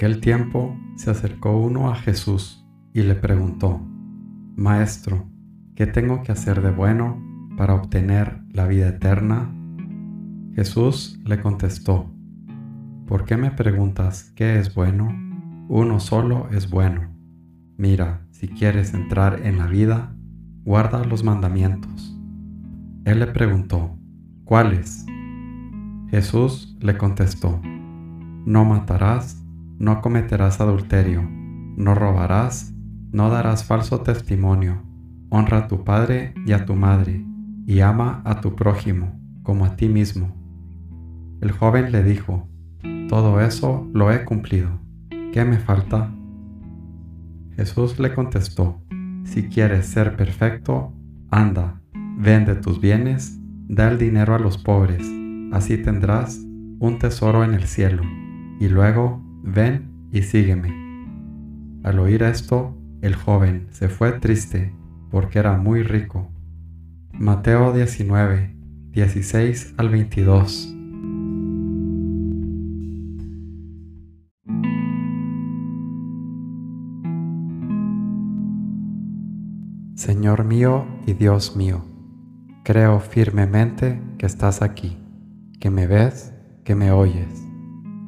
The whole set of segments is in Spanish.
aquel tiempo se acercó uno a Jesús y le preguntó, Maestro, ¿qué tengo que hacer de bueno para obtener la vida eterna? Jesús le contestó, ¿por qué me preguntas qué es bueno? Uno solo es bueno. Mira, si quieres entrar en la vida, guarda los mandamientos. Él le preguntó, ¿cuáles? Jesús le contestó, no matarás, no cometerás adulterio, no robarás, no darás falso testimonio, honra a tu padre y a tu madre, y ama a tu prójimo como a ti mismo. El joven le dijo, todo eso lo he cumplido, ¿qué me falta? Jesús le contestó, si quieres ser perfecto, anda, vende tus bienes, da el dinero a los pobres, así tendrás un tesoro en el cielo, y luego ven y sígueme. Al oír esto, el joven se fue triste porque era muy rico. Mateo 19, 16 al 22. Señor mío y Dios mío, creo firmemente que estás aquí que me ves, que me oyes.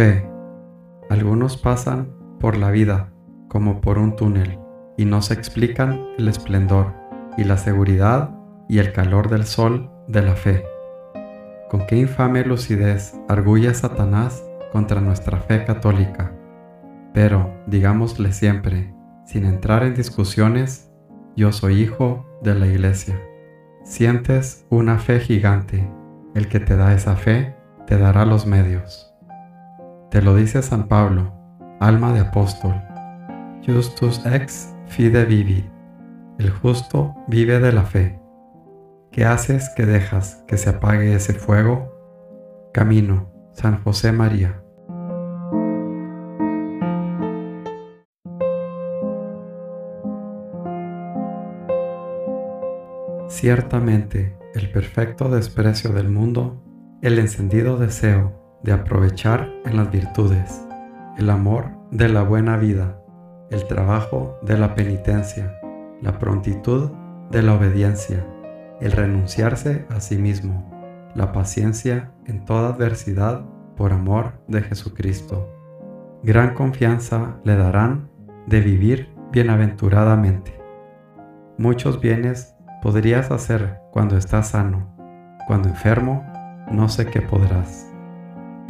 Fe. Algunos pasan por la vida como por un túnel y no se explican el esplendor y la seguridad y el calor del sol de la fe. Con qué infame lucidez arguye Satanás contra nuestra fe católica. Pero, digámosle siempre, sin entrar en discusiones, yo soy hijo de la iglesia. Sientes una fe gigante. El que te da esa fe te dará los medios. Te lo dice San Pablo, alma de apóstol. Justus ex fide vivi. El justo vive de la fe. ¿Qué haces que dejas que se apague ese fuego? Camino, San José María. Ciertamente, el perfecto desprecio del mundo, el encendido deseo de aprovechar en las virtudes, el amor de la buena vida, el trabajo de la penitencia, la prontitud de la obediencia, el renunciarse a sí mismo, la paciencia en toda adversidad por amor de Jesucristo. Gran confianza le darán de vivir bienaventuradamente. Muchos bienes podrías hacer cuando estás sano, cuando enfermo, no sé qué podrás.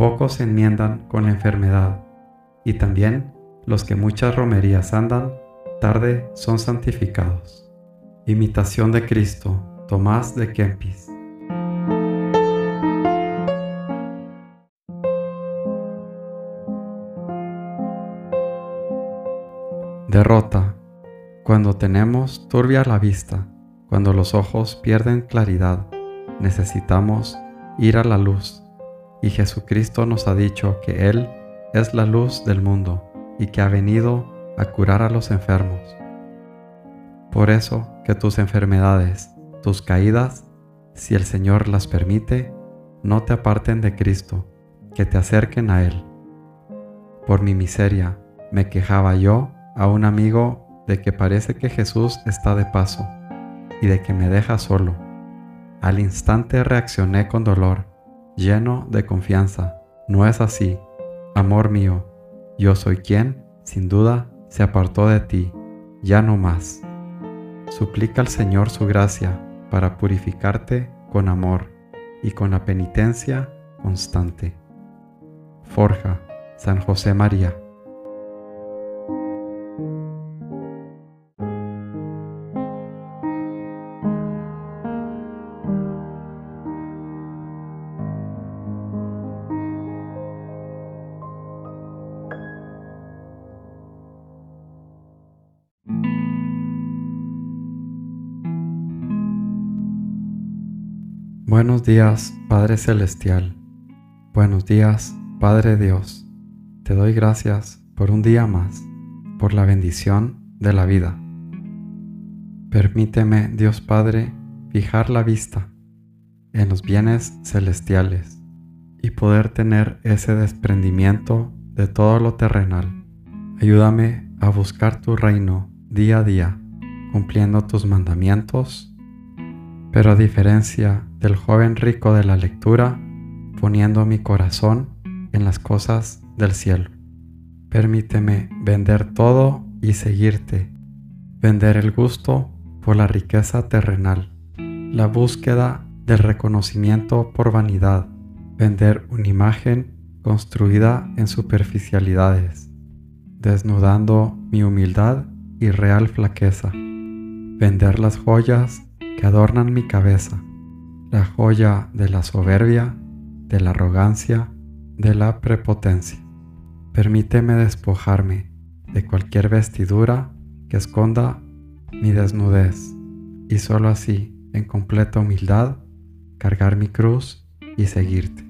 Pocos se enmiendan con la enfermedad, y también los que muchas romerías andan, tarde son santificados. Imitación de Cristo, Tomás de Kempis. Derrota. Cuando tenemos turbia la vista, cuando los ojos pierden claridad, necesitamos ir a la luz y Jesucristo nos ha dicho que Él es la luz del mundo y que ha venido a curar a los enfermos. Por eso que tus enfermedades, tus caídas, si el Señor las permite, no te aparten de Cristo, que te acerquen a Él. Por mi miseria me quejaba yo a un amigo de que parece que Jesús está de paso y de que me deja solo. Al instante reaccioné con dolor lleno de confianza. No es así. Amor mío, yo soy quien, sin duda, se apartó de ti, ya no más. Suplica al Señor su gracia para purificarte con amor y con la penitencia constante. Forja, San José María. Buenos días, Padre Celestial. Buenos días, Padre Dios. Te doy gracias por un día más, por la bendición de la vida. Permíteme, Dios Padre, fijar la vista en los bienes celestiales y poder tener ese desprendimiento de todo lo terrenal. Ayúdame a buscar tu reino día a día, cumpliendo tus mandamientos, pero a diferencia del joven rico de la lectura, poniendo mi corazón en las cosas del cielo. Permíteme vender todo y seguirte, vender el gusto por la riqueza terrenal, la búsqueda del reconocimiento por vanidad, vender una imagen construida en superficialidades, desnudando mi humildad y real flaqueza, vender las joyas que adornan mi cabeza, la joya de la soberbia, de la arrogancia, de la prepotencia. Permíteme despojarme de cualquier vestidura que esconda mi desnudez y solo así, en completa humildad, cargar mi cruz y seguirte.